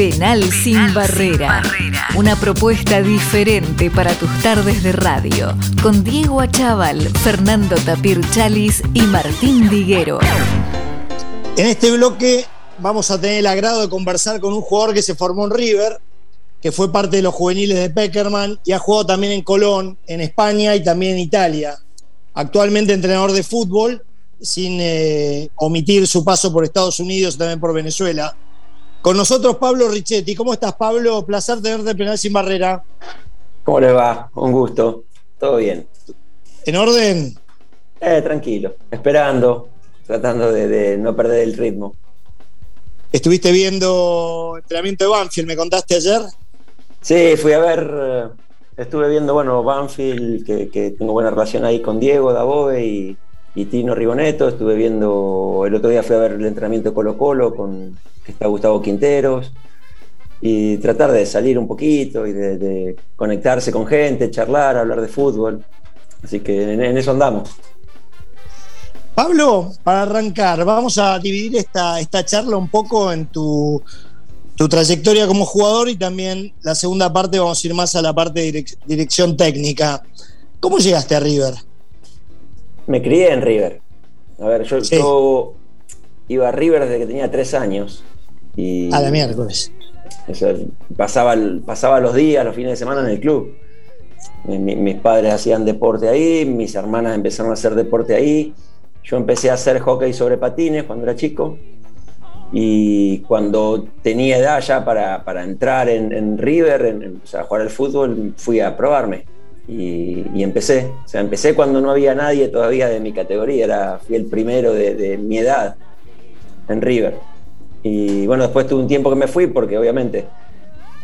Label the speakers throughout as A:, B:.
A: Penal, sin, barrera. Una propuesta diferente para tus tardes de radio. Con Diego Achával, Fernando Tapir Chalis y Martín Diguero.
B: En este bloque vamos a tener el agrado de conversar con un jugador que se formó en River, que fue parte de los juveniles de Peckerman y ha jugado también en Colón, en España y también en Italia. Actualmente entrenador de fútbol, sin eh, omitir su paso por Estados Unidos y también por Venezuela. Con nosotros Pablo Richetti. ¿Cómo estás, Pablo? Placer tenerte penal sin barrera.
C: ¿Cómo le va? Un gusto. Todo bien.
B: ¿En orden?
C: Eh, tranquilo. Esperando. Tratando de, no perder el ritmo.
B: ¿Estuviste viendo entrenamiento de Banfield? ¿Me contaste ayer?
C: Sí, fui a ver. Eh, estuve viendo, bueno, Banfield, que, tengo buena relación ahí con Diego Dabove y, y Tino Rigoneto. Estuve viendo. El otro día fui a ver el entrenamiento de Colo-Colo con, que está Gustavo Quinteros, y tratar de salir un poquito y de, conectarse con gente, charlar, hablar de fútbol. Así que en, eso andamos.
B: Pablo, para arrancar, vamos a dividir esta, esta charla un poco en tu, tu trayectoria como jugador y también la segunda parte vamos a ir más a la parte de dirección técnica. ¿Cómo llegaste a River?
C: Me crié en River. A ver, yo, yo iba a River desde que tenía tres años
B: a la miércoles.
C: pasaba, pasaba los días, los fines de semana en el club. mis padres hacían deporte ahí, mis hermanas empezaron a hacer deporte ahí. Yo empecé a hacer hockey sobre patines cuando era chico. Y cuando tenía edad ya para, entrar en, River, en, jugar al fútbol, fui a probarme. Y, empecé. O sea, empecé cuando no había nadie todavía de mi categoría. Era, fui el primero de, mi edad en River. Y bueno, después tuve un tiempo que me fui porque obviamente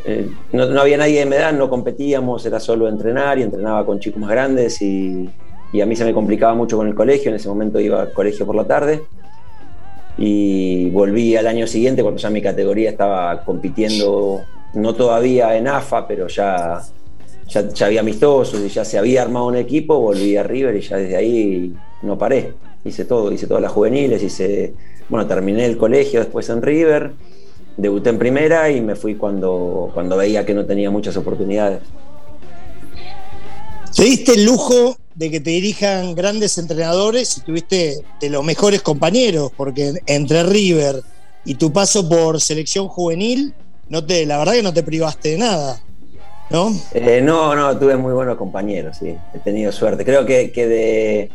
C: eh, no, había nadie de mi edad, no competíamos, era solo entrenar y entrenaba con chicos más grandes y, a mí se me complicaba mucho con el colegio, en ese momento iba al colegio por la tarde y volví al año siguiente cuando ya mi categoría estaba compitiendo, no todavía en AFA, pero ya, ya, ya había amistosos y ya se había armado un equipo, volví a River y ya desde ahí no paré, hice todo, hice todas las juveniles, hice bueno, terminé el colegio después en River, debuté en primera y me fui cuando, cuando veía que no tenía muchas oportunidades.
B: Te diste el lujo de que te dirijan grandes entrenadores y tuviste de los mejores compañeros, porque entre River y tu paso por selección juvenil, no te, la verdad que no te privaste de nada. ¿No?
C: Eh, no, no, tuve muy buenos compañeros, sí, he tenido suerte. Creo que, que de,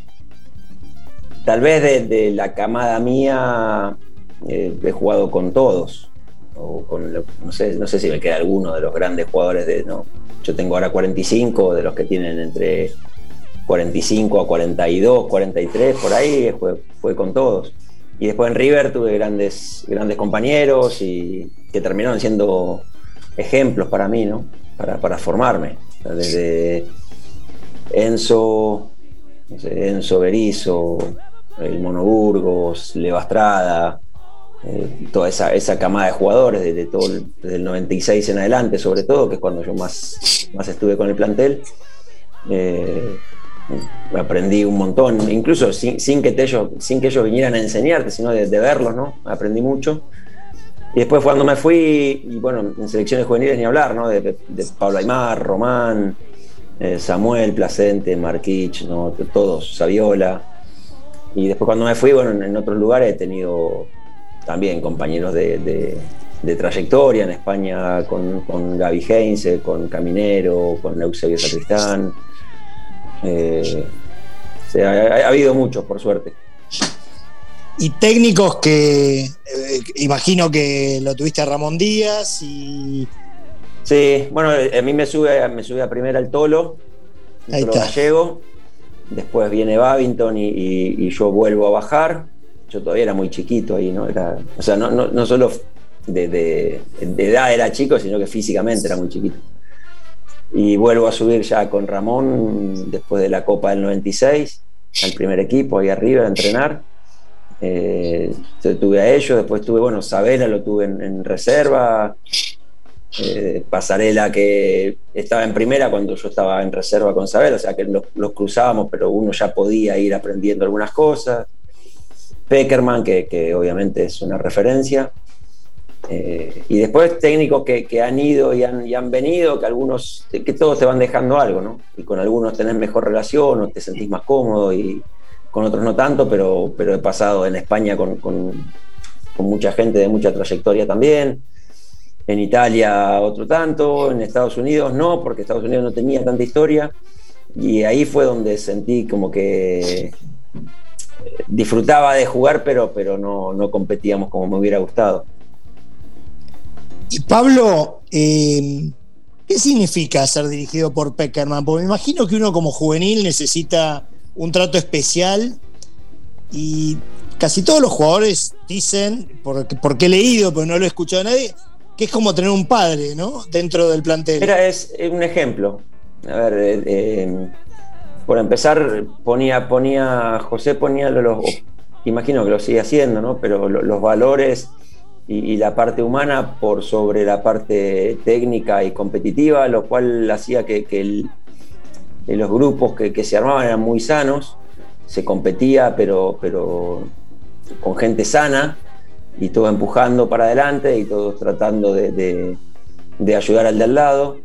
C: Tal vez de, la camada mía eh, he jugado con todos. O con, no, sé, no sé si me queda alguno de los grandes jugadores de. No, yo tengo ahora 45, de los que tienen entre 45 a 42, 43, por ahí, fue, con todos. Y después en River tuve grandes, grandes compañeros y que terminaron siendo ejemplos para mí, ¿no? Para, para formarme. Desde Enzo, no sé, Enzo Berizo, el Monoburgos, Levastrada, eh, toda esa, esa, camada de jugadores desde, todo el, desde el 96 en adelante, sobre todo, que es cuando yo más, más estuve con el plantel. Eh, aprendí un montón, incluso sin, que ellos, sin que ellos vinieran a enseñarte, sino de, verlos, ¿no? Aprendí mucho. Y después cuando me fui, y bueno, en selecciones juveniles ni hablar, ¿no? De, Pablo Aymar, Román, eh, Samuel, Placente, Marquich, ¿no? Todos, Saviola. Y después cuando me fui, bueno, en, otros lugares he tenido también compañeros de, trayectoria, en España con, Gaby Heinze, con Caminero, con Eusebio Sacristán. Eh, ha, habido muchos, por suerte.
B: Y técnicos que eh, imagino que lo tuviste a Ramón Díaz y.
C: Sí, bueno, a mí me sube, me sube a primera el Tolo, el Tolo Gallego después viene Babington y, yo vuelvo a bajar. Yo todavía era muy chiquito ahí, ¿no? Era, o sea, no, solo de, edad era chico, sino que físicamente era muy chiquito. Y vuelvo a subir ya con Ramón después de la Copa del 96, al primer equipo ahí arriba a entrenar. Eh, tuve a ellos, después tuve, bueno, Sabela lo tuve en reserva, eh, pasarela que estaba en primera cuando yo estaba en reserva con Sabel, o sea que los, cruzábamos, pero uno ya podía ir aprendiendo algunas cosas. Peckerman, que, obviamente es una referencia. Eh, y después técnicos que, han ido y han, y han, venido, que algunos, que todos te van dejando algo, ¿no? Y con algunos tenés mejor relación o te sentís más cómodo y con otros no tanto, pero, pero he pasado en España con, con, mucha gente de mucha trayectoria también. En Italia otro tanto, en Estados Unidos no, porque Estados Unidos no tenía tanta historia. Y ahí fue donde sentí como que disfrutaba de jugar, pero, pero no, no competíamos como me hubiera gustado.
B: Y Pablo, eh, ¿qué significa ser dirigido por Peckerman? Porque me imagino que uno como juvenil necesita un trato especial y casi todos los jugadores dicen, porque, porque he leído, pero no lo he escuchado a nadie, que es como tener un padre, ¿no? Dentro del plantel.
C: Era es un ejemplo. A ver, eh, eh, por empezar, ponía, ponía, José ponía los, imagino que lo sigue haciendo, ¿no? Pero los, valores y, la parte humana por sobre la parte técnica y competitiva, lo cual hacía que, los grupos que, se armaban eran muy sanos, se competía, pero, pero con gente sana y todo empujando para adelante y todos tratando de, de ayudar al de al lado.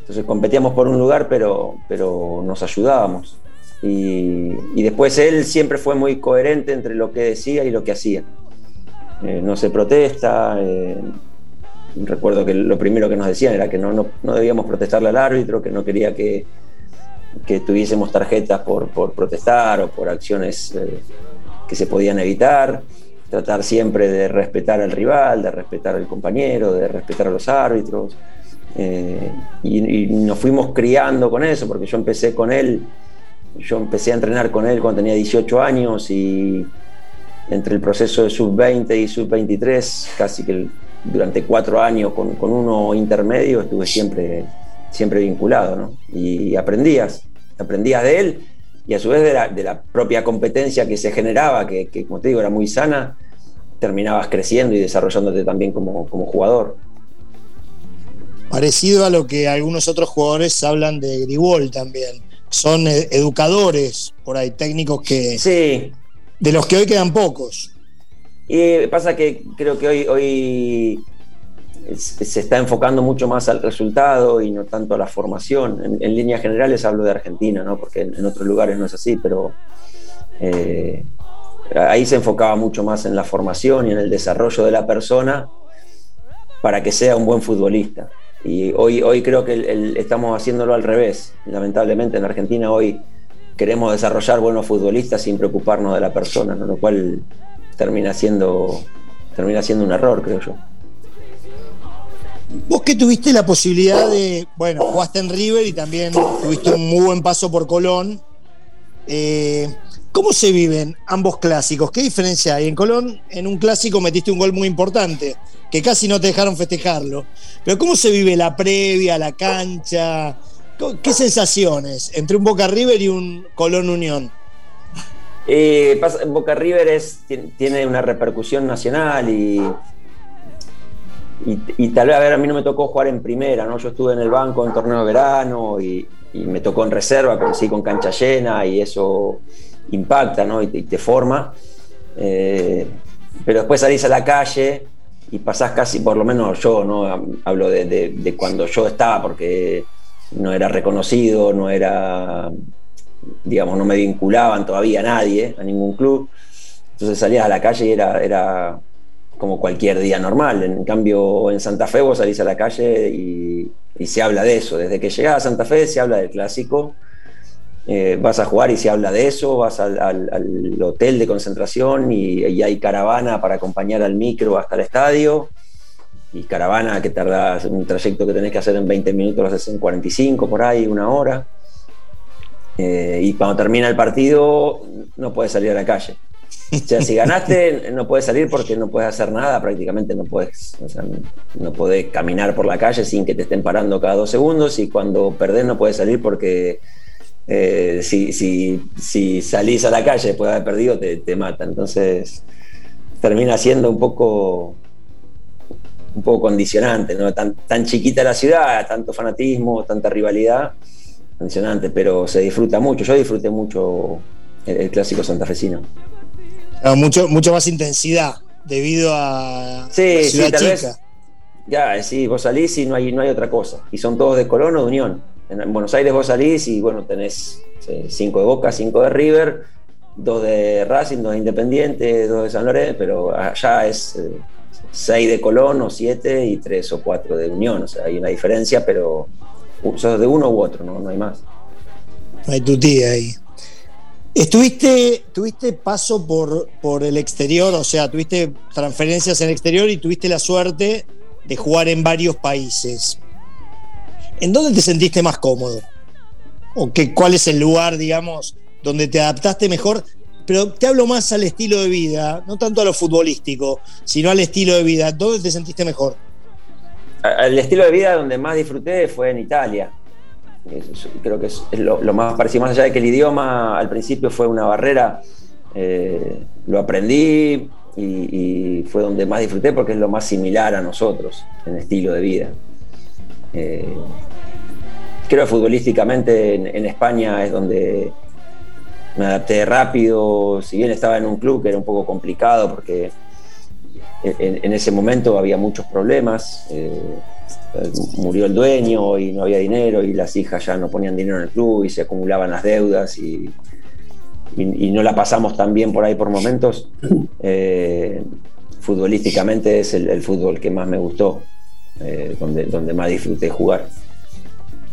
C: Entonces competíamos por un lugar, pero, pero nos ayudábamos. Y, después él siempre fue muy coherente entre lo que decía y lo que hacía. Eh, no se protesta. Eh, recuerdo que lo primero que nos decían era que no, no, debíamos protestarle al árbitro, que no quería que, que tuviésemos tarjetas por, por, protestar o por acciones eh, que se podían evitar. Tratar siempre de respetar al rival, de respetar al compañero, de respetar a los árbitros. Eh, y, nos fuimos criando con eso, porque yo empecé con él, yo empecé a entrenar con él cuando tenía 18 años y entre el proceso de sub-20 y sub-23, casi que durante cuatro años con, con, uno intermedio estuve siempre, siempre vinculado, ¿no? Y aprendías, aprendías de él y a su vez de la, de la propia competencia que se generaba, que, que, como te digo era muy sana, terminabas creciendo y desarrollándote también como, como jugador
B: parecido a lo que algunos otros jugadores hablan de Gribol también. Son educadores por ahí, técnicos que.
C: Sí.
B: De los que hoy quedan pocos.
C: Y pasa que creo que hoy, hoy se está enfocando mucho más al resultado y no tanto a la formación. En, líneas generales hablo de Argentina, ¿no? porque en, otros lugares no es así, pero eh, ahí se enfocaba mucho más en la formación y en el desarrollo de la persona para que sea un buen futbolista. Y hoy, hoy creo que estamos haciéndolo al revés. Lamentablemente en Argentina hoy queremos desarrollar buenos futbolistas sin preocuparnos de la persona, lo cual termina siendo, termina siendo un error, creo yo.
B: Vos que tuviste la posibilidad de, bueno, jugaste en River y también tuviste un muy buen paso por Colón. Eh, ¿Cómo se viven ambos clásicos? ¿Qué diferencia hay? En Colón, en un clásico metiste un gol muy importante, que casi no te dejaron festejarlo. Pero ¿cómo se vive la previa, la cancha? ¿Qué sensaciones entre un Boca River y un Colón Unión?
C: Eh, Boca River tiene una repercusión nacional y, y, tal vez, a ver, a mí no me tocó jugar en primera, ¿no? Yo estuve en el banco en torneo de verano y, me tocó en reserva, con, sí, con cancha llena y eso impacta ¿no? y, te, forma. Eh, pero después salís a la calle y pasás casi, por lo menos yo, ¿no? hablo de, cuando yo estaba, porque no era reconocido, no era, digamos, no me vinculaban todavía a nadie, a ningún club. Entonces salías a la calle y era, era como cualquier día normal. En cambio, en Santa Fe vos salís a la calle y, y se habla de eso. Desde que llegás a Santa Fe se habla del clásico eh, vas a jugar y se habla de eso, vas al, hotel de concentración y, hay caravana para acompañar al micro hasta el estadio. Y caravana que tardas un trayecto que tenés que hacer en 20 minutos, lo haces en 45 por ahí, una hora. Eh, y cuando termina el partido, no puedes salir a la calle. O sea, si ganaste, no puedes salir porque no puedes hacer nada, prácticamente no puedes, no puedes caminar por la calle sin que te estén parando cada dos segundos. Y cuando perdés, no puedes salir porque eh, si, si, salís a la calle después de haber perdido, te, mata. Entonces termina siendo un poco un poco condicionante, ¿no? Tan, tan chiquita la ciudad, tanto fanatismo, tanta rivalidad, condicionante, pero se disfruta mucho. Yo disfruté mucho el, clásico santafesino.
B: Mucho, mucho más intensidad, debido a
C: sí, sí, tal Vez, ya, sí, vos salís y no hay, no hay otra cosa. Y son todos de Colón o de Unión. En Buenos Aires vos salís y bueno, tenés cinco de Boca, cinco de River, dos de Racing, dos de Independiente, dos de San Lorenzo, pero allá es eh, seis de Colón o siete y tres o cuatro de Unión. O sea, hay una diferencia, pero sos de uno u otro, no, no hay más.
B: hay tu tía ahí. Estuviste, tuviste paso por, por el exterior, o sea, tuviste transferencias en el exterior y tuviste la suerte de jugar en varios países. ¿En dónde te sentiste más cómodo? ¿O qué, cuál es el lugar, digamos, donde te adaptaste mejor? Pero te hablo más al estilo de vida, no tanto a lo futbolístico, sino al estilo de vida. ¿Dónde te sentiste mejor?
C: El estilo de vida donde más disfruté fue en Italia. Creo que es, lo, más parecido, más allá de que el idioma al principio fue una barrera, eh, lo aprendí y, fue donde más disfruté porque es lo más similar a nosotros en estilo de vida. Eh, creo que futbolísticamente en, España es donde me adapté rápido, si bien estaba en un club que era un poco complicado porque en, ese momento había muchos problemas. Eh, murió el dueño y no había dinero y las hijas ya no ponían dinero en el club y se acumulaban las deudas y, no la pasamos tan bien por ahí por momentos. Eh, futbolísticamente es el, fútbol que más me gustó, eh, donde, donde más disfruté jugar.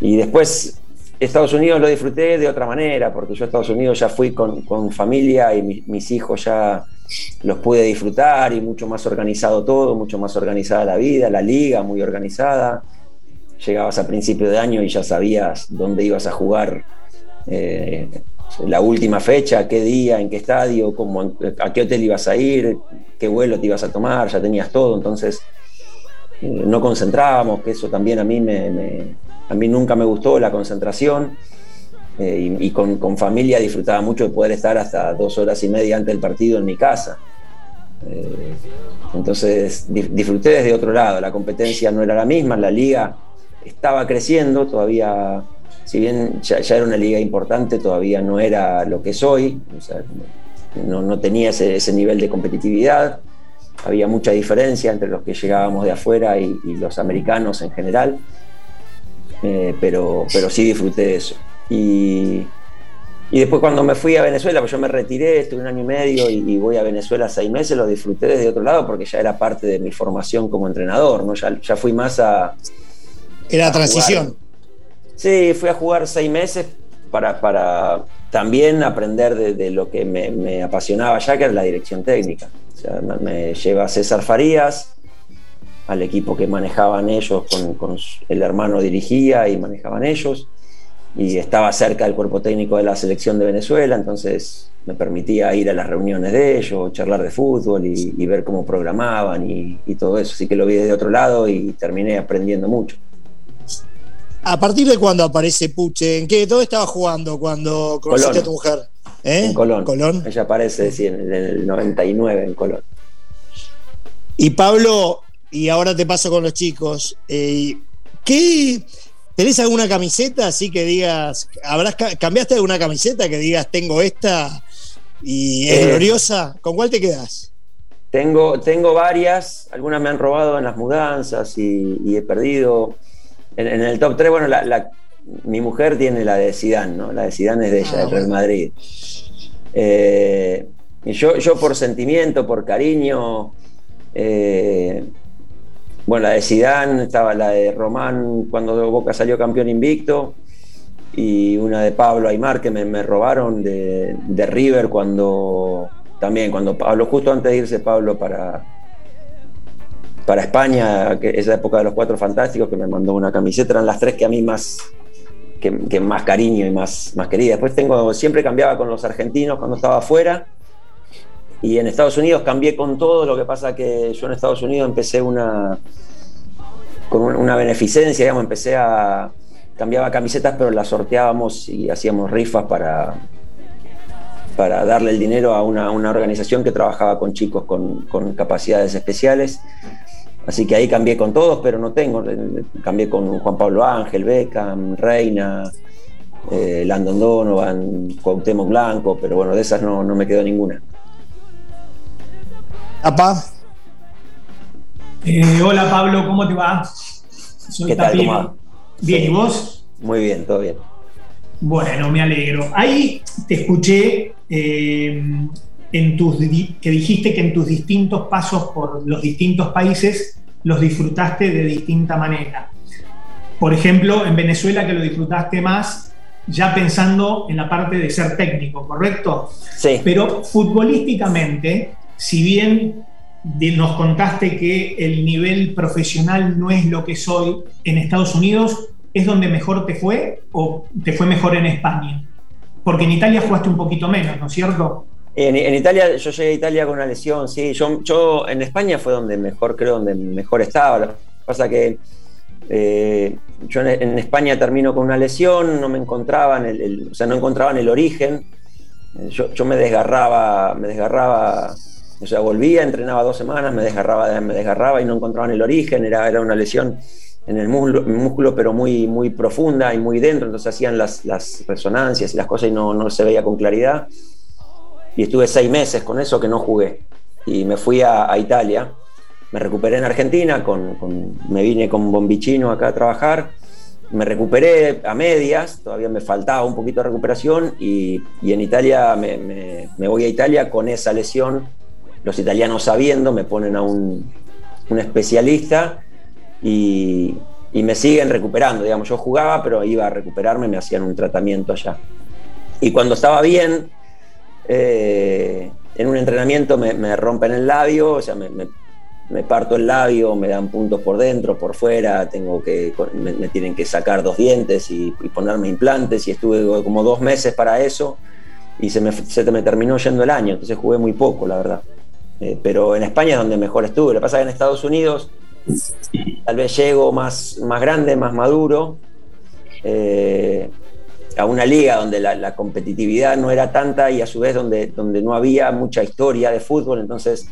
C: Y después Estados Unidos lo disfruté de otra manera, porque yo a Estados Unidos ya fui con, familia y mis hijos ya los pude disfrutar y mucho más organizado todo, mucho más organizada la vida, la liga muy organizada. Llegabas a principio de año y ya sabías dónde ibas a jugar eh, la última fecha, qué día, en qué estadio, cómo, a qué hotel ibas a ir, qué vuelo te ibas a tomar, ya tenías todo, entonces eh, no concentrábamos, que eso también a mí, me, a mí nunca me gustó la concentración. Eh, y, con, familia disfrutaba mucho de poder estar hasta dos horas y media antes del partido en mi casa. Eh, entonces disfruté desde otro lado, la competencia no era la misma, la liga estaba creciendo, todavía, si bien ya, era una liga importante, todavía no era lo que es hoy, no, tenía ese, nivel de competitividad, había mucha diferencia entre los que llegábamos de afuera y, los americanos en general, eh, pero, pero sí disfruté de eso. Y, después cuando me fui a Venezuela, pues yo me retiré, estuve un año y medio y, voy a Venezuela seis meses, lo disfruté desde otro lado porque ya era parte de mi formación como entrenador, ¿no? Ya, ya fui más a...
B: Era transición.
C: Sí, fui a jugar seis meses para, para también aprender de, lo que me, apasionaba ya, que era la dirección técnica. O sea, me, lleva César Farías, al equipo que manejaban ellos, con, con, el hermano dirigía y manejaban ellos y estaba cerca del cuerpo técnico de la selección de Venezuela, entonces me permitía ir a las reuniones de ellos, charlar de fútbol y, ver cómo programaban y, todo eso. Así que lo vi desde otro lado y terminé aprendiendo mucho.
B: ¿A partir de cuándo aparece Puche? ¿En qué? ¿Dónde estaba jugando cuando conociste a tu mujer?
C: ¿Eh? En Colón. Ella aparece sí, en, el 99 en Colón.
B: Y Pablo, y ahora te paso con los chicos, eh, ¿qué, ¿Tenés alguna camiseta así que digas, habrás cambiaste alguna camiseta que digas tengo esta y es eh, gloriosa? ¿Con cuál te quedas?
C: Tengo, tengo varias, algunas me han robado en las mudanzas y, he perdido. En, el top 3, bueno, mi mujer tiene la de Sidán, ¿no? La de Sidán es de ella, ah, del Real Madrid. Eh, yo, yo por sentimiento, por cariño, eh, bueno, la de Sidán, estaba la de Román cuando Boca salió campeón invicto y una de Pablo Aymar que me, robaron de, River cuando también cuando Pablo justo antes de irse Pablo para para España, que esa época de los cuatro fantásticos que me mandó una camiseta, eran las tres que a mí más que, más cariño y más, más querida. Después tengo, siempre cambiaba con los argentinos cuando estaba afuera y en Estados Unidos cambié con todo, lo que pasa que yo en Estados Unidos empecé una con una beneficencia, digamos, empecé a cambiaba camisetas, pero las sorteábamos y hacíamos rifas para para darle el dinero a una, organización que trabajaba con chicos con, capacidades especiales. Así que ahí cambié con todos, pero no tengo. Cambié con Juan Pablo Ángel, Beckham, Reina, eh, Landon Donovan, Cuauhtémoc Blanco, pero bueno, de esas no, no me quedó ninguna.
B: Papá.
D: Eh, hola Pablo, ¿cómo te va?
C: Soy ¿Qué tal,
D: Bien, ¿y vos?
C: Muy bien, todo bien.
D: Bueno, me alegro. Ahí te escuché eh, en tus, que dijiste que en tus distintos pasos por los distintos países los disfrutaste de distinta manera. Por ejemplo, en Venezuela que lo disfrutaste más ya pensando en la parte de ser técnico, ¿correcto?
C: Sí.
D: Pero futbolísticamente, si bien nos contaste que el nivel profesional no es lo que soy en Estados Unidos, ¿es donde mejor te fue o te fue mejor en España? Porque en Italia jugaste un poquito menos, ¿no es cierto?
C: En, Italia, yo llegué a Italia con una lesión, sí. Yo, yo en España fue donde mejor, creo, donde mejor estaba. Lo que pasa que eh, yo en, España termino con una lesión, no me encontraban, el, o sea, no encontraban el origen. Eh, yo, me desgarraba, me desgarraba, o sea, volvía, entrenaba dos semanas, me desgarraba, me desgarraba y no encontraban el origen, era, era una lesión en el músculo, pero muy, muy profunda y muy dentro, entonces hacían las, las resonancias y las cosas y no, no, se veía con claridad. Y estuve seis meses con eso que no jugué. Y me fui a Italia me recuperé en Argentina, con, me vine con Bombichino acá a trabajar, me recuperé a medias, todavía me faltaba un poquito de recuperación y, en Italia me, voy a Italia con esa lesión, los italianos sabiendo me ponen a un, especialista y, me siguen recuperando, digamos, yo jugaba pero iba a recuperarme, me hacían un tratamiento allá. Y cuando estaba bien, eh, en un entrenamiento me, rompen el labio, o sea, me, parto el labio, me dan puntos por dentro, por fuera, tengo que, me, tienen que sacar dos dientes y, ponerme implantes y estuve como dos meses para eso y se me terminó yendo el año, entonces jugué muy poco, la verdad. Eh, pero en España es donde mejor estuve. Lo que pasa es que en Estados Unidos tal vez llego más, más grande, más maduro, eh, a una liga donde la, la, competitividad no era tanta y a su vez donde, donde no había mucha historia de fútbol, entonces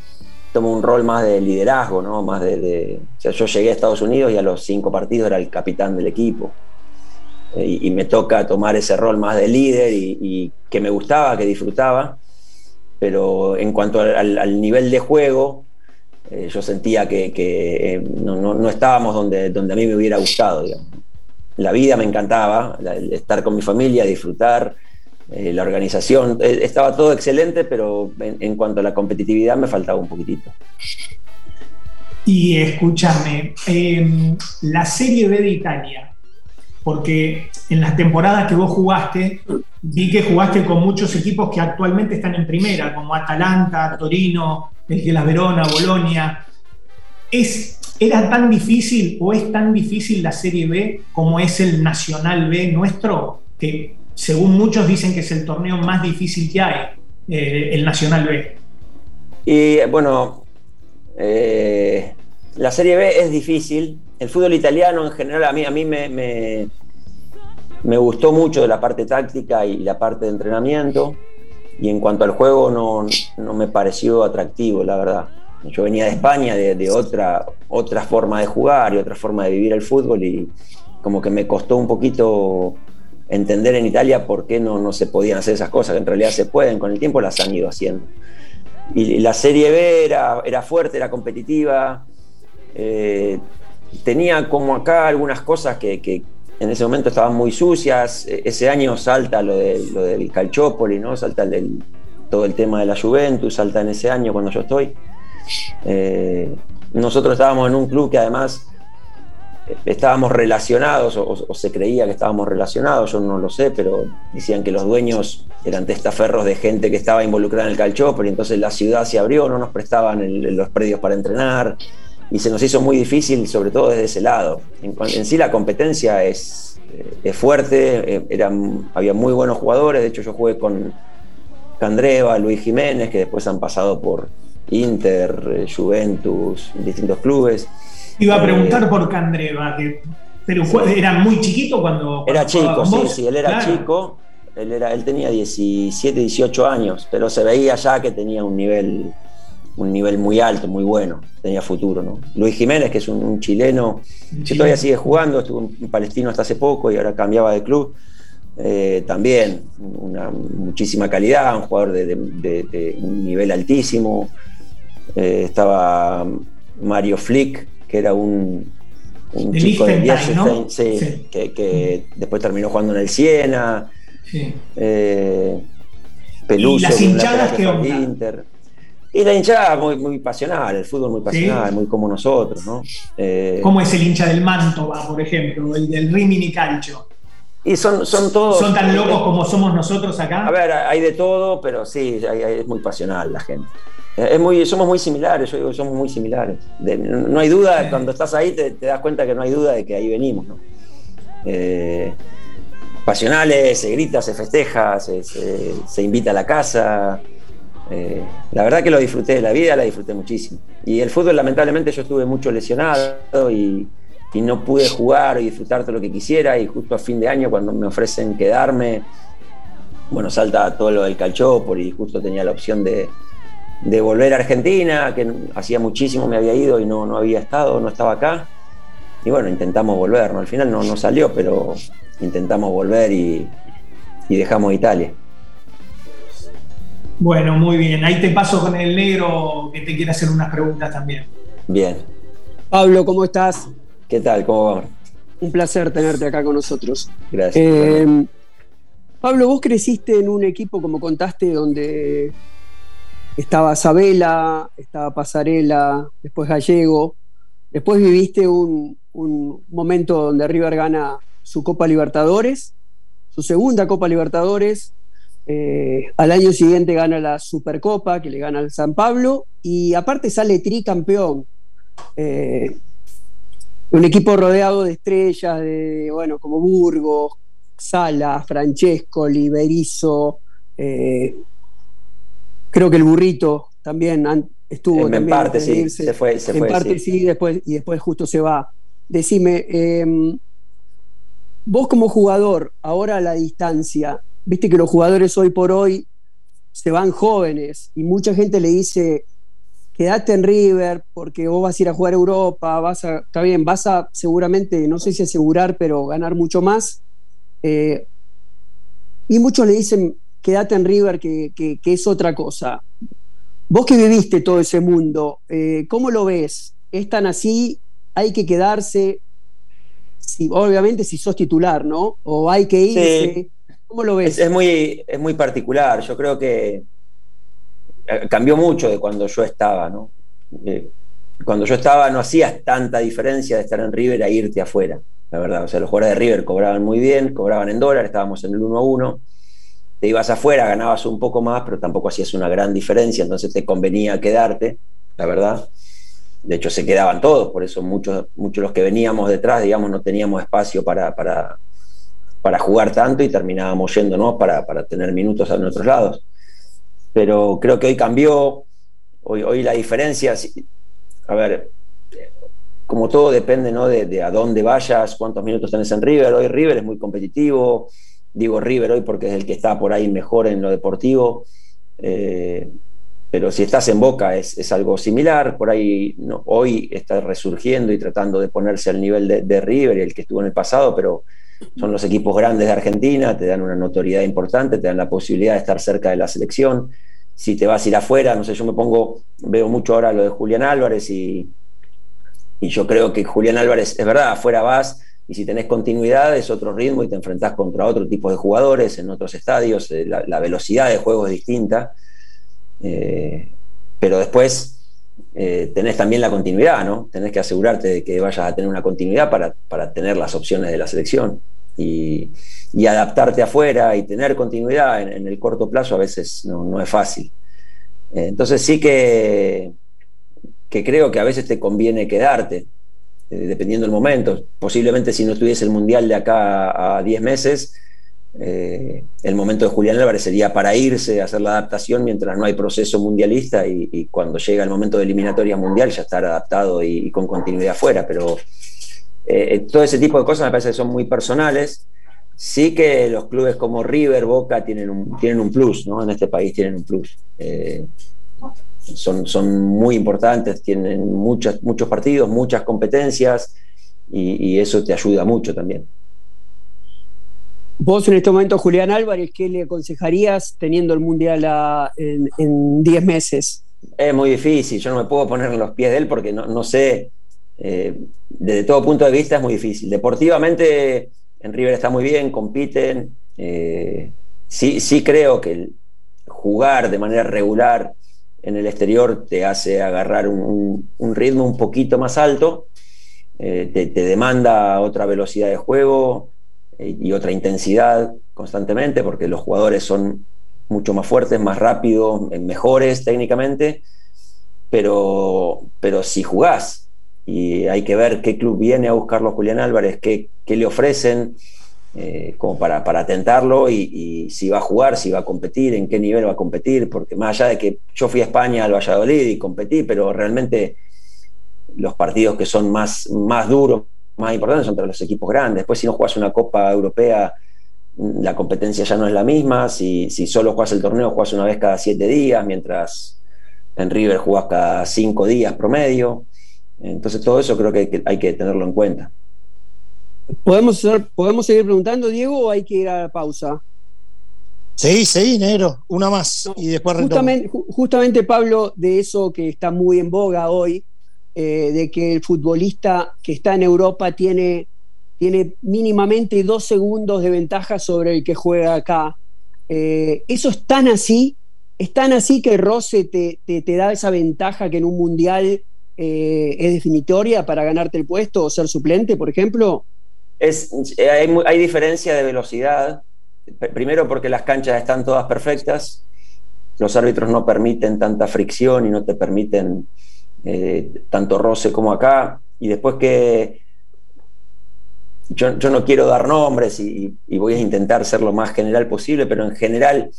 C: tomo un rol más de liderazgo, ¿no? Más de, o sea, yo llegué a Estados Unidos y a los cinco partidos era el capitán del equipo. Eh, y, me toca tomar ese rol más de líder y, que me gustaba, que disfrutaba. Pero en cuanto al, nivel de juego, eh, yo sentía que, eh, no, estábamos donde, donde a mí me hubiera gustado. La vida me encantaba, estar con mi familia, disfrutar, eh, la organización, estaba todo excelente, pero en, cuanto a la competitividad me faltaba un poquitito.
D: Y escúchame, em, la Serie B de Italia, porque en las temporadas que vos jugaste, vi que jugaste con muchos equipos que actualmente están en primera, como Atalanta, Torino, el que la Verona, Bolonia. ¿Es, ¿Era tan difícil o es tan difícil la Serie B como es el Nacional B nuestro? Que según muchos dicen que es el torneo más difícil que hay, eh, el Nacional B.
C: Y bueno, eh, la Serie B es difícil. El fútbol italiano en general a mí, a mí me, me, gustó mucho de la parte táctica y la parte de entrenamiento. Y en cuanto al juego no, me pareció atractivo, la verdad. Yo venía de España, de, de, otra, otra forma de jugar y otra forma de vivir el fútbol y como que me costó un poquito entender en Italia por qué no, no se podían hacer esas cosas, que en realidad se pueden, con el tiempo las han ido haciendo. Y la Serie B era, era fuerte, era competitiva, eh, tenía como acá algunas cosas que, en ese momento estaban muy sucias, e, ese año salta lo, de, lo del Calciopoli, ¿no? salta todo el tema de la Juventus, salta en ese año cuando yo estoy. Eh, nosotros estábamos en un club que además estábamos relacionados o, se creía que estábamos relacionados, yo no lo sé, pero decían que los dueños eran testaferros de gente que estaba involucrada en el calcio, y entonces la ciudad se abrió, no nos prestaban los predios para entrenar y se nos hizo muy difícil, sobre todo desde ese lado. En, sí la competencia es, eh, fuerte, eh, eran, había muy buenos jugadores, de hecho yo jugué con Candreva, Luis Jiménez, que después han pasado por Inter, eh, Juventus, distintos clubes.
D: Iba a preguntar por Candreva, que, pero era muy chiquito cuando...
C: era chico, sí, sí, él era chico. Él, era, él tenía 17, 18 años, pero se veía ya que tenía un nivel, un nivel muy alto, muy bueno, tenía futuro. ¿no? Luis Jiménez, que es un, chileno que todavía sigue jugando, estuvo en Palestino hasta hace poco y ahora cambiaba de club. Eh, también una muchísima calidad, un jugador de, un nivel altísimo. Eh, estaba Mario Flick, que era un, chico de Liechtenstein, sí, Que, después terminó jugando en el Siena. Sí. Eh,
D: Peluso, ¿Y las hinchadas que
C: Inter. Y la hinchada muy, muy pasional, el fútbol muy pasional, muy como nosotros, ¿no?
D: Eh, ¿Cómo es el hincha del Mantova, por ejemplo, el del Rimini Calcio?
C: Y son, son todos.
D: ¿Son tan locos como somos nosotros acá?
C: A ver, hay de todo, pero sí, es muy pasional la gente. Es muy, somos muy similares, yo digo somos muy similares. no hay duda, cuando estás ahí te, das cuenta que no hay duda de que ahí venimos, ¿no? Eh, pasionales, se grita, se festeja, se, se invita a la casa, eh, la verdad que lo disfruté de la vida, la disfruté muchísimo. Y el fútbol, lamentablemente, yo estuve mucho lesionado y, no pude jugar y disfrutar todo lo que quisiera. Y justo a fin de año, cuando me ofrecen quedarme, bueno, salta todo lo del calchópor y justo tenía la opción de, volver a Argentina, que hacía muchísimo me había ido y no, no había estado, no estaba acá. Y bueno, intentamos volver, ¿no? Al final no, no salió, pero intentamos volver y, y dejamos Italia.
D: Bueno, muy bien. Ahí te paso con el negro que te quiere hacer unas preguntas también.
C: Bien.
E: Pablo, ¿cómo estás?
C: ¿Qué tal? ¿Cómo va?
E: Un placer tenerte acá con nosotros.
C: Gracias. Eh,
E: Pablo, vos creciste en un equipo, como contaste, donde estaba Sabela, estaba Pasarela, después Gallego. Después viviste un, un momento donde River gana su Copa Libertadores, su segunda Copa Libertadores, eh, al año siguiente gana la Supercopa, que le gana al San Pablo, y aparte sale tricampeón. Eh, un equipo rodeado de estrellas, de, bueno, como Burgos, Sala, Francesco, Liberizo, eh, creo que el burrito también estuvo.
C: En,
E: también
C: parte sí, se fue.
E: en parte sí. después, y después justo se va. Decime, vos como jugador, ahora a la distancia, viste que los jugadores hoy por hoy se van jóvenes y mucha gente le dice, quédate en River porque vos vas a ir a jugar a Europa, vas a, está bien, vas a seguramente, no sé si asegurar, pero ganar mucho más. Eh, y muchos le dicen, quédate en River, que, es otra cosa. Vos que viviste todo ese mundo, eh, ¿cómo lo ves? ¿Es tan así? ¿Hay que quedarse? Si, obviamente si sos titular, ¿no? ¿O hay que irse? ¿Cómo lo ves?
C: Es, muy, es muy particular. Yo creo que eh, cambió mucho de cuando yo estaba, ¿no? Eh, cuando yo estaba no hacías tanta diferencia de estar en River a irte afuera, la verdad. O sea, los jugadores de River cobraban muy bien, cobraban en dólar, estábamos en el 1 a 1. Te ibas afuera, ganabas un poco más, pero tampoco hacías una gran diferencia, entonces te convenía quedarte, la verdad. De hecho, se quedaban todos, por eso muchos, muchos los que veníamos detrás, digamos, no teníamos espacio para, para, para jugar tanto y terminábamos yéndonos para, para tener minutos a nuestros lados. Pero creo que hoy cambió, hoy, hoy la diferencia, a ver, como todo depende ¿no? de, a dónde vayas, cuántos minutos tenés en River. Hoy River es muy competitivo, digo River hoy porque es el que está por ahí mejor en lo deportivo. Eh, pero si estás en Boca es, algo similar, por ahí no, hoy está resurgiendo y tratando de ponerse al nivel de, de River, el que estuvo en el pasado, pero son los equipos grandes de Argentina, te dan una notoriedad importante, te dan la posibilidad de estar cerca de la selección. Si te vas a ir afuera, no sé, yo me pongo, veo mucho ahora lo de Julián Álvarez y, y yo creo que Julián Álvarez, es verdad, afuera vas y si tenés continuidad es otro ritmo y te enfrentás contra otro tipo de jugadores en otros estadios, eh, la, velocidad de juego es distinta, eh, pero después eh, tenés también la continuidad, ¿no? Tenés que asegurarte de que vayas a tener una continuidad para, para tener las opciones de la selección. Y, y adaptarte afuera y tener continuidad en, el corto plazo a veces no, no es fácil. Eh, entonces sí que, que, creo que a veces te conviene quedarte, eh, dependiendo del momento. Posiblemente si no estuviese el Mundial de acá a 10 meses, eh, el momento de Julián Álvarez sería para irse, hacer la adaptación mientras no hay proceso mundialista y, cuando llega el momento de eliminatoria mundial ya estar adaptado y, con continuidad afuera. Pero eh, eh, todo ese tipo de cosas me parece que son muy personales. Sí que los clubes como River, Boca tienen un, tienen un plus, ¿no? En este país tienen un plus. son, son muy importantes, tienen muchos muchos partidos, muchas competencias y eso te ayuda mucho también.
E: Vos en este momento, Julián Álvarez, ¿qué le aconsejarías teniendo el Mundial en 10 meses?
C: Es muy difícil, yo no me puedo poner en los pies de él porque no, sé, eh, desde todo punto de vista es muy difícil. Deportivamente en River está muy bien, compiten. Eh, sí, sí creo que jugar de manera regular en el exterior te hace agarrar un, ritmo un poquito más alto, eh, te, demanda otra velocidad de juego y otra intensidad constantemente porque los jugadores son mucho más fuertes, más rápidos, mejores técnicamente, pero, pero si jugás y hay que ver qué club viene a buscarlo Julián Álvarez, qué, le ofrecen eh, como para, para tentarlo y, si va a jugar, si va a competir, en qué nivel va a competir, porque más allá de que yo fui a España al Valladolid y competí, pero realmente los partidos que son más, más duros, más importantes son entre los equipos grandes. Después si no juegas una Copa Europea la competencia ya no es la misma, si, solo juegas el torneo, juegas una vez cada siete días, mientras en River juegas cada cinco días promedio. Entonces todo eso creo que hay que tenerlo en cuenta.
E: ¿Podemos, ¿Podemos seguir preguntando, Diego, o hay que ir a la pausa?
B: Sí, sí, negro, una más y después
E: justamente, justamente, Pablo, de eso que está muy en boga hoy, eh, de que el futbolista que está en Europa tiene tiene mínimamente dos segundos de ventaja sobre el que juega acá. Eh, eso es tan así, es tan así que Rose te, da esa ventaja que en un mundial eh, es definitoria para ganarte el puesto o ser suplente, por ejemplo.
C: Es, hay, hay diferencia de velocidad, primero porque las canchas están todas perfectas, los árbitros no permiten tanta fricción y no te permiten tanto roce como acá, y después que yo, no quiero dar nombres y, voy a intentar ser lo más general posible, pero en general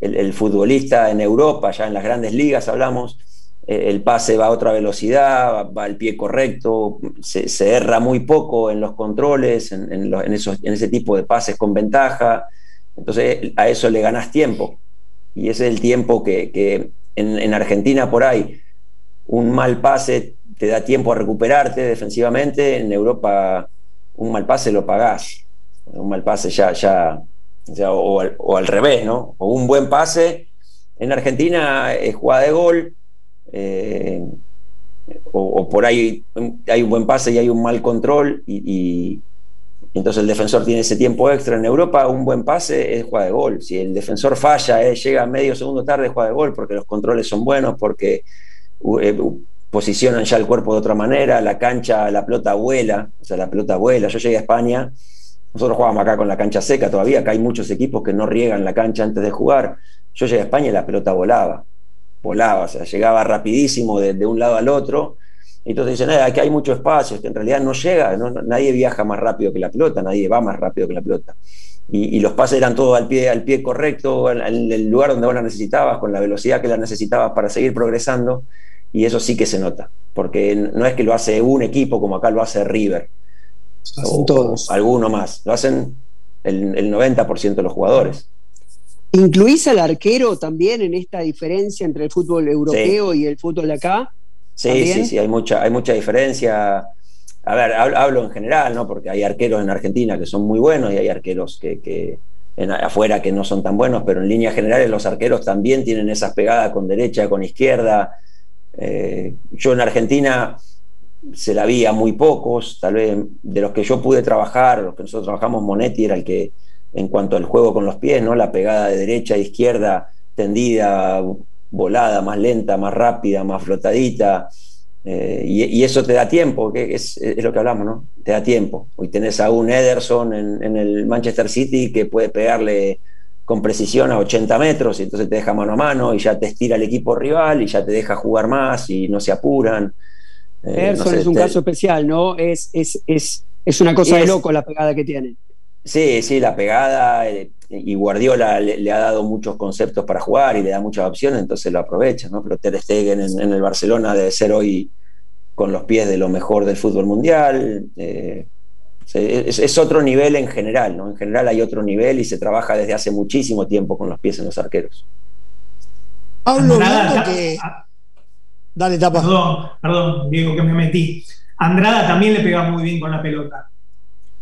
C: el, futbolista en Europa, ya en las grandes ligas hablamos, eh, el pase va a otra velocidad, va, al pie correcto, se, erra muy poco en los controles, en, ese tipo de pases con ventaja, entonces a eso le ganas tiempo. Y ese es el tiempo que, en, en Argentina por ahí un mal pase te da tiempo a recuperarte defensivamente, en Europa un mal pase lo pagás. Un mal pase ya, ya, o, al, revés, ¿no? O un buen pase. En Argentina es jugada de gol, eh, o, por ahí hay un buen pase y hay un mal control, y, entonces el defensor tiene ese tiempo extra. En Europa, un buen pase es jugada de gol. Si el defensor falla, eh, llega medio segundo tarde, jugada de gol, porque los controles son buenos, porque eh, posicionan ya el cuerpo de otra manera, la cancha, la pelota vuela, o sea, la pelota vuela. Yo llegué a España, nosotros jugábamos acá con la cancha seca todavía, acá hay muchos equipos que no riegan la cancha antes de jugar. Yo llegué a España y la pelota volaba, volaba, o sea, llegaba rapidísimo de, un lado al otro. Y entonces dicen, eh, aquí hay mucho espacio, en realidad no llega, nadie viaja más rápido que la pelota, nadie va más rápido que la pelota. Y, los pases eran todos al pie, al pie correcto, en, el lugar donde vos la necesitabas, con la velocidad que la necesitabas para seguir progresando y eso sí que se nota, porque no es que lo hace un equipo como acá lo hace River, o, todos. alguno más, lo hacen el, 90% de los jugadores.
E: ¿Incluís al arquero también en esta diferencia entre el fútbol europeo y el fútbol de acá?
C: Sí, sí, sí, hay mucha, hay mucha diferencia. A ver, hablo, en general, ¿no? Porque hay arqueros en Argentina que son muy buenos y hay arqueros que, en, afuera que no son tan buenos, pero en líneas generales los arqueros también tienen esas pegadas con derecha, con izquierda, eh, yo en Argentina se la vi a muy pocos, tal vez de los que yo pude trabajar, los que nosotros trabajamos, Monetti era el que, en cuanto al juego con los pies, ¿no? la pegada de derecha a izquierda, tendida, volada, más lenta, más rápida, más flotadita. Eh, y, eso te da tiempo, que es, lo que hablamos, ¿no? Te da tiempo. Hoy tenés a un Ederson en el Manchester City que puede pegarle con precisión a 80 metros y entonces te deja mano a mano y ya te estira el equipo rival y ya te deja jugar más y no se apuran.
E: Eh, es un caso especial, ¿no? Es, es, es, es una cosa de loco la pegada que tiene.
C: Sí, sí, la pegada eh, y Guardiola le, ha dado muchos conceptos para jugar y le da muchas opciones, entonces lo aprovecha, ¿no? Pero Ter Stegen en, el Barcelona debe ser hoy con los pies de lo mejor del fútbol mundial. Eh, es, otro nivel en general, ¿no? En general hay otro nivel y se trabaja desde hace muchísimo tiempo con los pies en los arqueros.
D: Pablo, que. Dale, tapa. Perdón, perdón, Diego, que me metí. Andrada también le pega muy bien con la pelota.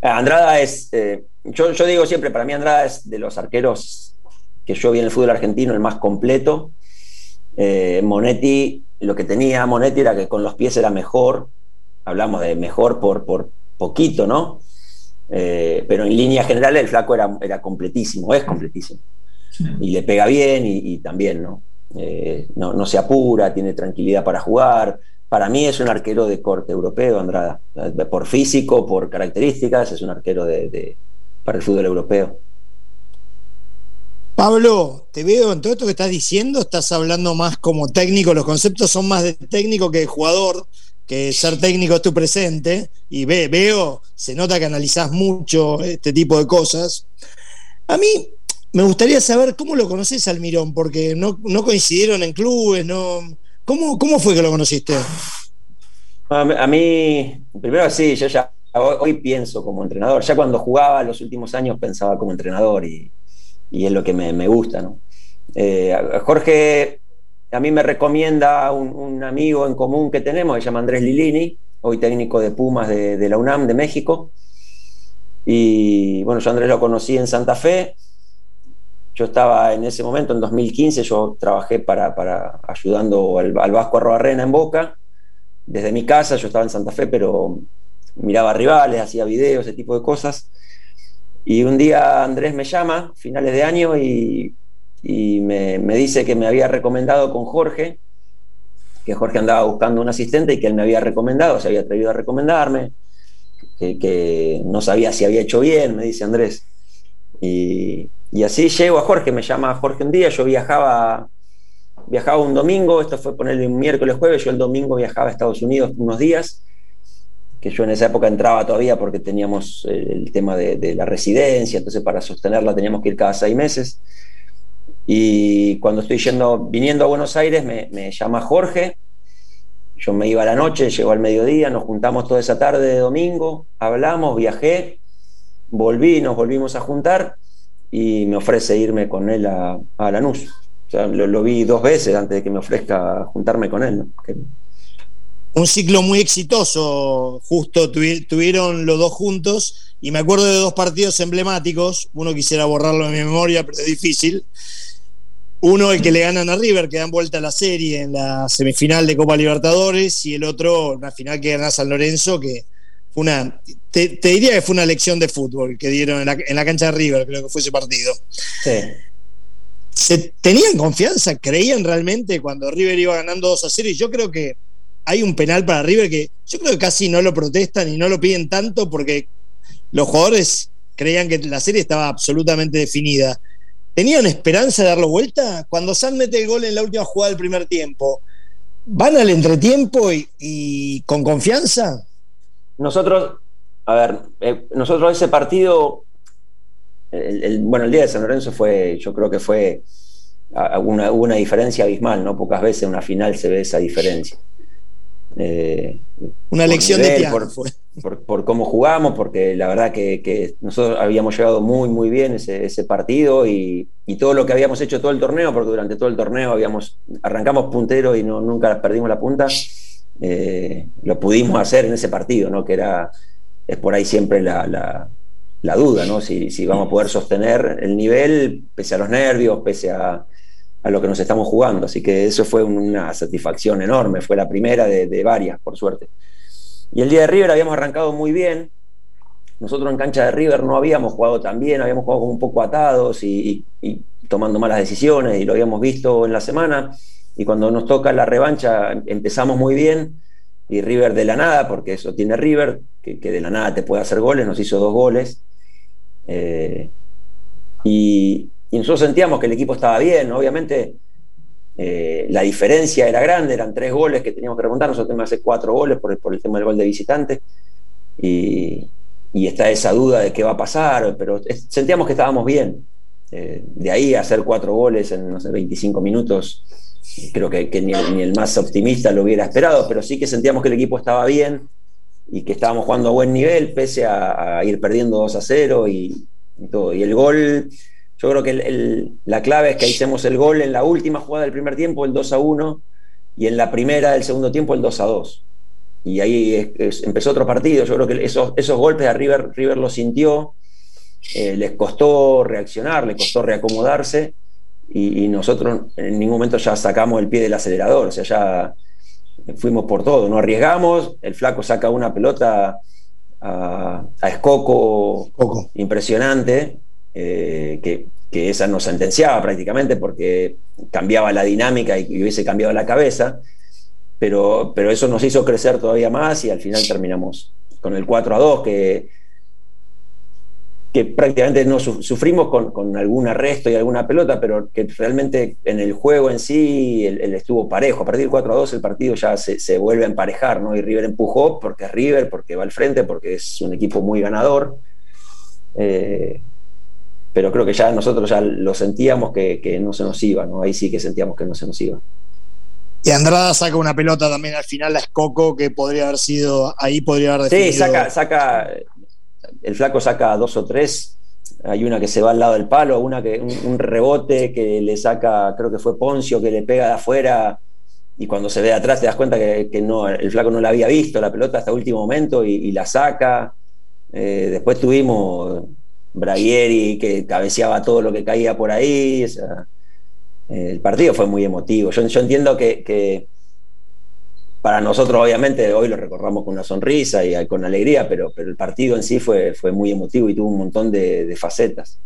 C: Eh, Andrada es. Eh, yo, digo siempre, para mí Andrada es de los arqueros que yo vi en el fútbol argentino el más completo. Eh, Monetti, lo que tenía Monetti era que con los pies era mejor, hablamos de mejor por, por poquito, ¿no? Eh, pero en línea general el flaco era, era completísimo, es completísimo. Y le pega bien y, también, eh, ¿no? ¿no? se apura, tiene tranquilidad para jugar. Para mí es un arquero de corte europeo, Andrada. Por físico, por características, es un arquero de, para el fútbol europeo.
B: Pablo, te veo en todo esto que estás diciendo, estás hablando más como técnico, los conceptos son más de técnico que de jugador, ser técnico es tu presente, y ve, veo, se nota que analizás mucho este tipo de cosas. A mí me gustaría saber cómo lo conoces Almirón, porque no, coincidieron en clubes, no. ¿Cómo, ¿Cómo fue que lo conociste?
C: A mí, primero sí, yo ya hoy pienso como entrenador. Ya cuando jugaba los últimos años pensaba como entrenador y, y es lo que me, gusta. ¿no? Eh, Jorge, a mí me recomienda un, amigo en común que tenemos, se llama Andrés Lilini, hoy técnico de Pumas de, la UNAM de México. Y bueno, yo Andrés lo conocí en Santa Fe. Yo estaba en ese momento, en 2015, yo trabajé para, para ayudando al, al Vasco Arroarrena en Boca. Desde mi casa, yo estaba en Santa Fe, pero miraba rivales, hacía videos, ese tipo de cosas. Y un día Andrés me llama, finales de año, y, me, dice que me había recomendado con Jorge, que Jorge andaba buscando un asistente y que él me había recomendado, se había atrevido a recomendarme, que, no sabía si había hecho bien, me dice Andrés. Y, así llego a Jorge, me llama Jorge un día, yo viajaba, viajaba un domingo, esto fue ponerle un miércoles, jueves, yo el domingo viajaba a Estados Unidos unos días que yo en esa época entraba todavía porque teníamos el tema de, la residencia, entonces para sostenerla teníamos que ir cada seis meses. Y cuando estoy yendo, viniendo a Buenos Aires, me, llama Jorge, yo me iba a la noche, llegó al mediodía, nos juntamos toda esa tarde de domingo, hablamos, viajé, volví, nos volvimos a juntar y me ofrece irme con él a, a Lanús. O sea, lo, vi dos veces antes de que me ofrezca juntarme con él
B: un ciclo muy exitoso, justo tuvieron los dos juntos, y me acuerdo de dos partidos emblemáticos, uno quisiera borrarlo de mi memoria, pero es difícil. Uno el que le ganan a River, que dan vuelta a la serie en la semifinal de Copa Libertadores, y el otro, la final que gana San Lorenzo, que fue una, te, diría que fue una lección de fútbol que dieron en la, en la cancha de River, creo que fue ese partido. Sí. ¿Se tenían confianza? ¿Creían realmente cuando River iba ganando 2 a 0? Y yo creo que hay un penal para River que yo creo que casi no lo protestan y no lo piden tanto porque los jugadores creían que la serie estaba absolutamente definida. ¿Tenían esperanza de darlo vuelta? Cuando San mete el gol en la última jugada del primer tiempo, ¿van al entretiempo y, con confianza?
C: Nosotros, a ver, eh, nosotros ese partido, bueno, el día de San Lorenzo fue, yo creo que fue una, una diferencia abismal, ¿no? Pocas veces en una final se ve esa diferencia.
B: Eh, Una lección de tiempo.
C: Por, cómo jugamos, porque la verdad que, nosotros habíamos llegado muy, muy bien ese, partido y, todo lo que habíamos hecho todo el torneo, porque durante todo el torneo habíamos, arrancamos puntero y no, nunca perdimos la punta, eh, lo pudimos hacer en ese partido, ¿no? que era, es por ahí siempre la, duda, ¿no? Si, si, vamos a poder sostener el nivel pese a los nervios, pese a, a lo que nos estamos jugando. Así que eso fue una satisfacción enorme, fue la primera de, varias, por suerte. Y el día de River habíamos arrancado muy bien. Nosotros en cancha de River no habíamos jugado tan bien, habíamos jugado como un poco atados y, tomando malas decisiones, y lo habíamos visto en la semana. Y cuando nos toca la revancha empezamos muy bien, y River de la nada, porque eso tiene River, que, de la nada te puede hacer goles, nos hizo dos goles. Eh, y, y nosotros sentíamos que el equipo estaba bien, obviamente eh, la diferencia era grande, eran tres goles que teníamos que remontar, nosotros tenemos que hacer cuatro goles por, el tema del gol de visitante, y, está esa duda de qué va a pasar, pero sentíamos que estábamos bien. Eh, de ahí hacer cuatro goles en, no sé, 25 minutos, creo que, ni, el, más optimista lo hubiera esperado, pero sí que sentíamos que el equipo estaba bien y que estábamos jugando a buen nivel, pese a, ir perdiendo 2 a 0 y, y todo. Y el gol yo creo que la clave es que hicimos el gol en la última jugada del primer tiempo, el 2 a 1, y en la primera del segundo tiempo, el 2 a 2. Y ahí empezó otro partido. Yo creo que esos, esos golpes a River, River lo sintió, eh, les costó reaccionar, les costó reacomodarse, y, nosotros en ningún momento ya sacamos el pie del acelerador, o sea, ya fuimos por todo, no arriesgamos, el flaco saca una pelota a, Escoco. impresionante, eh, que, esa nos sentenciaba prácticamente porque cambiaba la dinámica y, hubiese cambiado la cabeza, pero, pero eso nos hizo crecer todavía más y al final terminamos con el 4 a 2, que que prácticamente no sufrimos con, algún arresto y alguna pelota, pero que realmente en el juego en sí él, estuvo parejo. A partir del 4 a 2 el partido ya se, vuelve a emparejar. Y River empujó porque es River, porque va al frente, porque es un equipo muy ganador. Eh, pero creo que ya nosotros ya lo sentíamos que, no se nos iba, ¿no? Ahí sí que sentíamos que no se nos iba.
B: Y Andrada saca una pelota también al final a Escoco que podría haber sido, ahí podría haber definido.
C: Sí, saca, saca el flaco saca dos o tres, hay una que se va al lado del palo, una que un, rebote que le saca, creo que fue Poncio, que le pega de afuera y cuando se ve atrás te das cuenta que, no, el flaco no la había visto la pelota hasta el último momento y, la saca. Eh, después tuvimos Braguieri que cabeceaba todo lo que caía por ahí. el partido fue muy emotivo. Yo, entiendo que para nosotros obviamente hoy lo recordamos con una sonrisa y con alegría, pero, el partido en sí fue, fue muy emotivo y tuvo un montón de, facetas.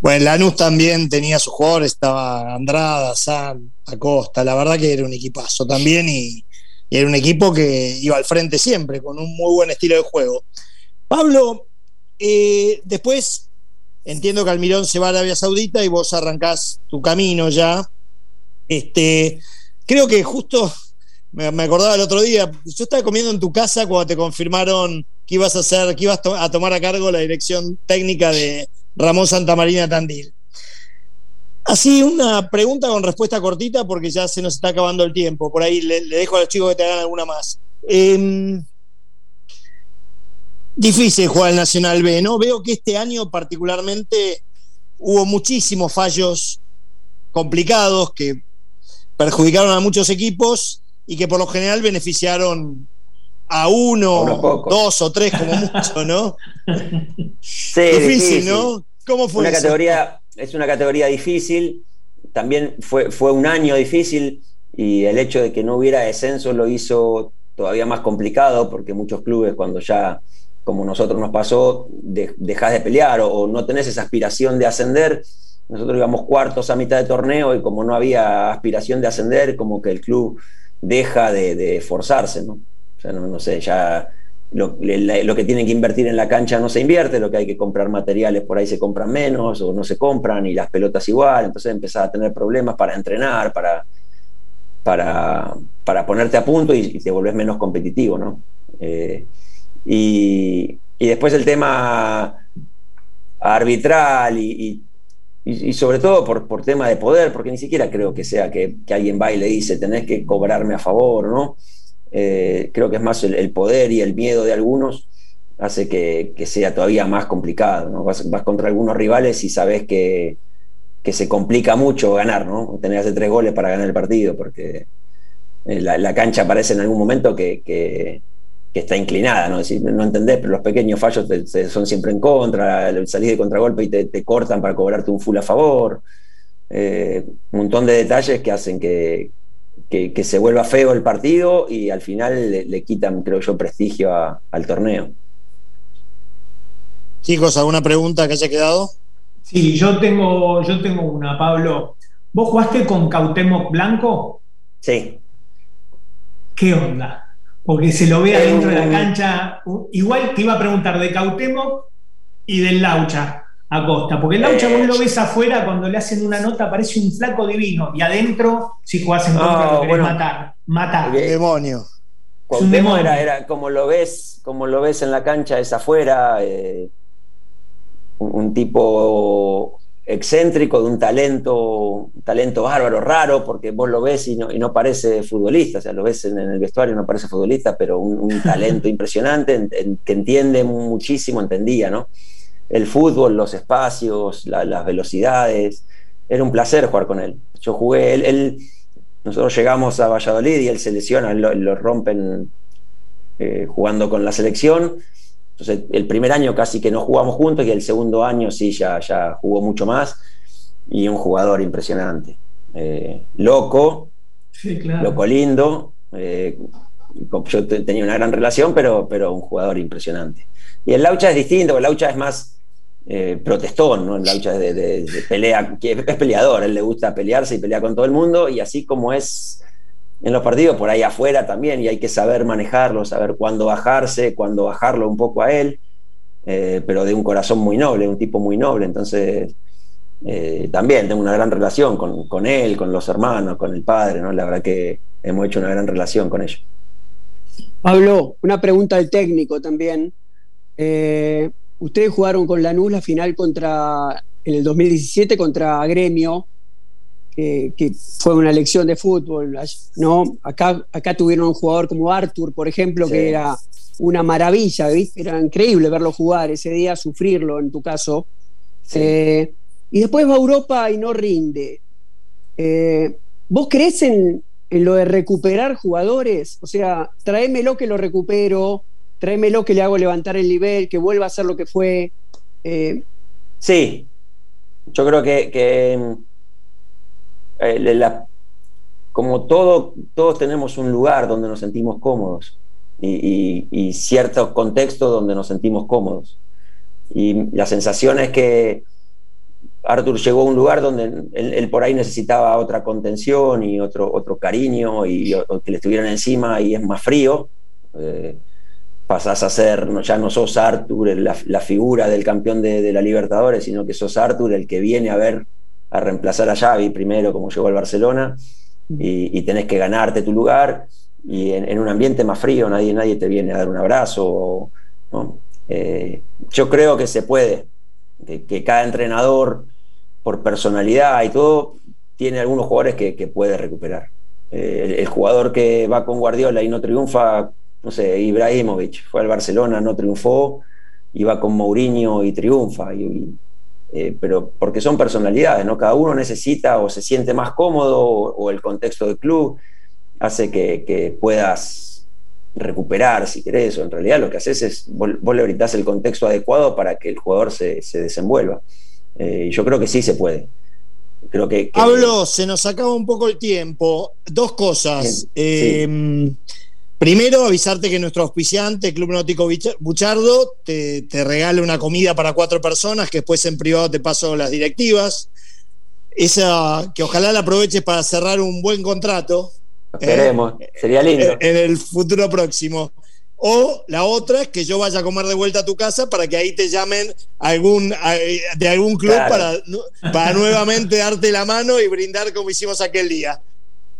B: Bueno, Lanús también tenía sus jugadores, estaba Andrada, San, Acosta, la verdad que era un equipazo también y, era un equipo que iba al frente siempre, con un muy buen estilo de juego. Pablo, eh, después entiendo que Almirón se va a Arabia Saudita y vos arrancás tu camino ya. Este, creo que justo me, acordaba el otro día, yo estaba comiendo en tu casa cuando te confirmaron que ibas a hacer, que ibas a tomar a cargo la dirección técnica de Ramón Santamarina Tandil. Así, una pregunta con respuesta cortita porque ya se nos está acabando el tiempo. Por ahí le, dejo a los chicos que te hagan alguna más. Em, difícil jugar el Nacional B, ¿no? Veo que este año particularmente hubo muchísimos fallos complicados que perjudicaron a muchos equipos y que por lo general beneficiaron a uno, dos o tres como mucho, ¿no?
C: Sí, difícil, ¿no? ¿Cómo fue una Categoría, es una categoría difícil, también fue, fue un año difícil y el hecho de que no hubiera descenso lo hizo todavía más complicado porque muchos clubes cuando ya, como nosotros nos pasó, dejas de pelear o, no tenés esa aspiración de ascender, nosotros íbamos cuartos a mitad de torneo y como no había aspiración de ascender, como que el club deja de, esforzarse, ¿no? O sea, no, sé, ya lo, que tienen que invertir en la cancha no se invierte, lo que hay que comprar materiales por ahí se compran menos o no se compran y las pelotas igual, entonces empezás a tener problemas para entrenar, para, para, para ponerte a punto y, te volvés menos competitivo, ¿no? Eh, y, después el tema arbitral y y, sobre todo por, por, tema de poder, porque ni siquiera creo que sea que, alguien va y le dice tenés que cobrarme a favor, ¿no? Eh, creo que es más el, poder y el miedo de algunos hace que, sea todavía más complicado, ¿no? Vas, contra algunos rivales y sabes que, se complica mucho ganar, ¿no? Tener hace tres goles para ganar el partido, porque eh, la, cancha parece en algún momento que que está inclinada, ¿no? decir, no entendés, pero los pequeños fallos son siempre en contra, salís de contragolpe y te, cortan para cobrarte un full a favor. Eh, un montón de detalles que hacen que, se vuelva feo el partido y al final le, quitan, creo yo, prestigio al torneo.
B: Chicos, ¿alguna pregunta que haya quedado?
D: Sí, yo tengo, yo tengo una, Pablo. ¿Vos jugaste con Cautemo Blanco?
C: Sí.
D: ¿Qué onda? Porque se lo ve adentro de la cancha. Igual te iba a preguntar de Cautemo y del Laucha Acosta, porque el Laucha vos lo ves afuera cuando le hacen una nota, parece un flaco divino, y adentro, si jugás en contra, lo querés matar. Matar.
B: demonio.
C: Cuauhtémoc era, era como lo ves, como lo ves en la cancha, es afuera, eh, un, tipo excéntrico, de un talento, un talento bárbaro, raro, porque vos lo ves y no, y no parece futbolista, o sea, lo ves en, el vestuario, no parece futbolista, pero un, talento impresionante, que entiende muchísimo, entendía, ¿no? El fútbol, los espacios, las velocidades, era un placer jugar con él. Yo jugué, él, nosotros llegamos a Valladolid y él se lesiona, lo, rompen eh, jugando con la selección, entonces, el primer año casi que no jugamos juntos y el segundo año sí, ya, ya jugó mucho más. y un jugador impresionante. Eh, loco, loco lindo. Eh, yo tenía una gran relación, pero, pero un jugador impresionante. Y el Laucha es distinto, el Laucha es más eh, protestón, ¿no? El Laucha es de, pelea, que es peleador, él le gusta pelearse y pelear con todo el mundo, y así como es en los partidos, por ahí afuera también, y hay que saber manejarlo, saber cuándo bajarse, cuándo bajarlo un poco a él, pero de un corazón muy noble, un tipo muy noble, entonces eh, también tengo una gran relación con, él, con los hermanos, con el padre, ¿no? La verdad que hemos hecho una gran relación con ellos.
E: Pablo, una pregunta al técnico también. Eh, ustedes jugaron con Lanús la final contra, en el 2017 contra Gremio, que fue una lección de fútbol, ¿no? Acá, acá tuvieron un jugador como Arthur, por ejemplo, que era una maravilla, era increíble verlo jugar ese día, sufrirlo en tu caso. Eh, y después va a Europa y no rinde. Eh, ¿Vos crees en, lo de recuperar jugadores? O sea, tráemelo que lo recupero, tráemelo que le hago levantar el nivel, que vuelva a ser lo que fue.
C: Eh, sí, yo creo que, eh, como todo, todos tenemos un lugar donde nos sentimos cómodos y, y ciertos contextos donde nos sentimos cómodos. Y la sensación es que Arthur llegó a un lugar donde él, por ahí necesitaba otra contención y otro, otro cariño y que le estuvieran encima y es más frío. Eh, pasás a ser, ya no sos Arthur la, figura del campeón de, la Libertadores, sino que sos Arthur el que viene a ver, a reemplazar a Xavi primero, como llegó al Barcelona, y, tenés que ganarte tu lugar. Y en, un ambiente más frío, nadie, nadie te viene a dar un abrazo. Eh, yo creo que se puede, que cada entrenador por personalidad y todo, tiene algunos jugadores que, puede recuperar. Eh, el, jugador que va con Guardiola y no triunfa, no sé, Ibrahimovic, fue al Barcelona, no triunfó, y va con Mourinho y triunfa. Y, eh, pero porque son personalidades, ¿no? Cada uno necesita o se siente más cómodo o, el contexto del club hace que, puedas recuperar, si querés, o en realidad lo que haces es, vos, le brindás el contexto adecuado para que el jugador se, se desenvuelva. Eh, yo creo que sí se puede. Creo que,
B: Pablo, se nos acaba un poco el tiempo. Dos cosas. Eh, primero, avisarte que nuestro auspiciante, Club Náutico Buchardo, te, te, regala una comida para cuatro personas, que después en privado te paso las directivas. Esa, que ojalá la aproveches para cerrar un buen contrato.
C: Esperemos, sería lindo.
B: En el futuro próximo. O la otra es que yo vaya a comer de vuelta a tu casa para que ahí te llamen algún, de algún club para, para nuevamente darte la mano y brindar como hicimos aquel día.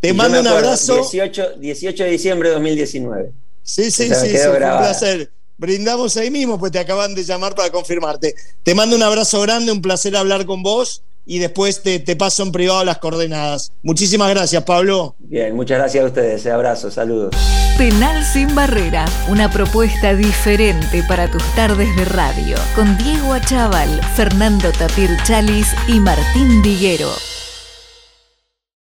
B: Te mando un abrazo.
C: 18, 18 de diciembre de 2019.
B: Sí, sí, sí, sí, un placer. Brindamos ahí mismo, pues te acaban de llamar para confirmarte. Te mando un abrazo grande, un placer hablar con vos y después te, paso en privado las coordenadas. Muchísimas gracias, Pablo.
C: Bien, muchas gracias a ustedes. Abrazo, saludos.
A: Penal sin barrera, una propuesta diferente para tus tardes de radio, con Diego Achával, Fernando Tapir Chalis y Martín Viguero.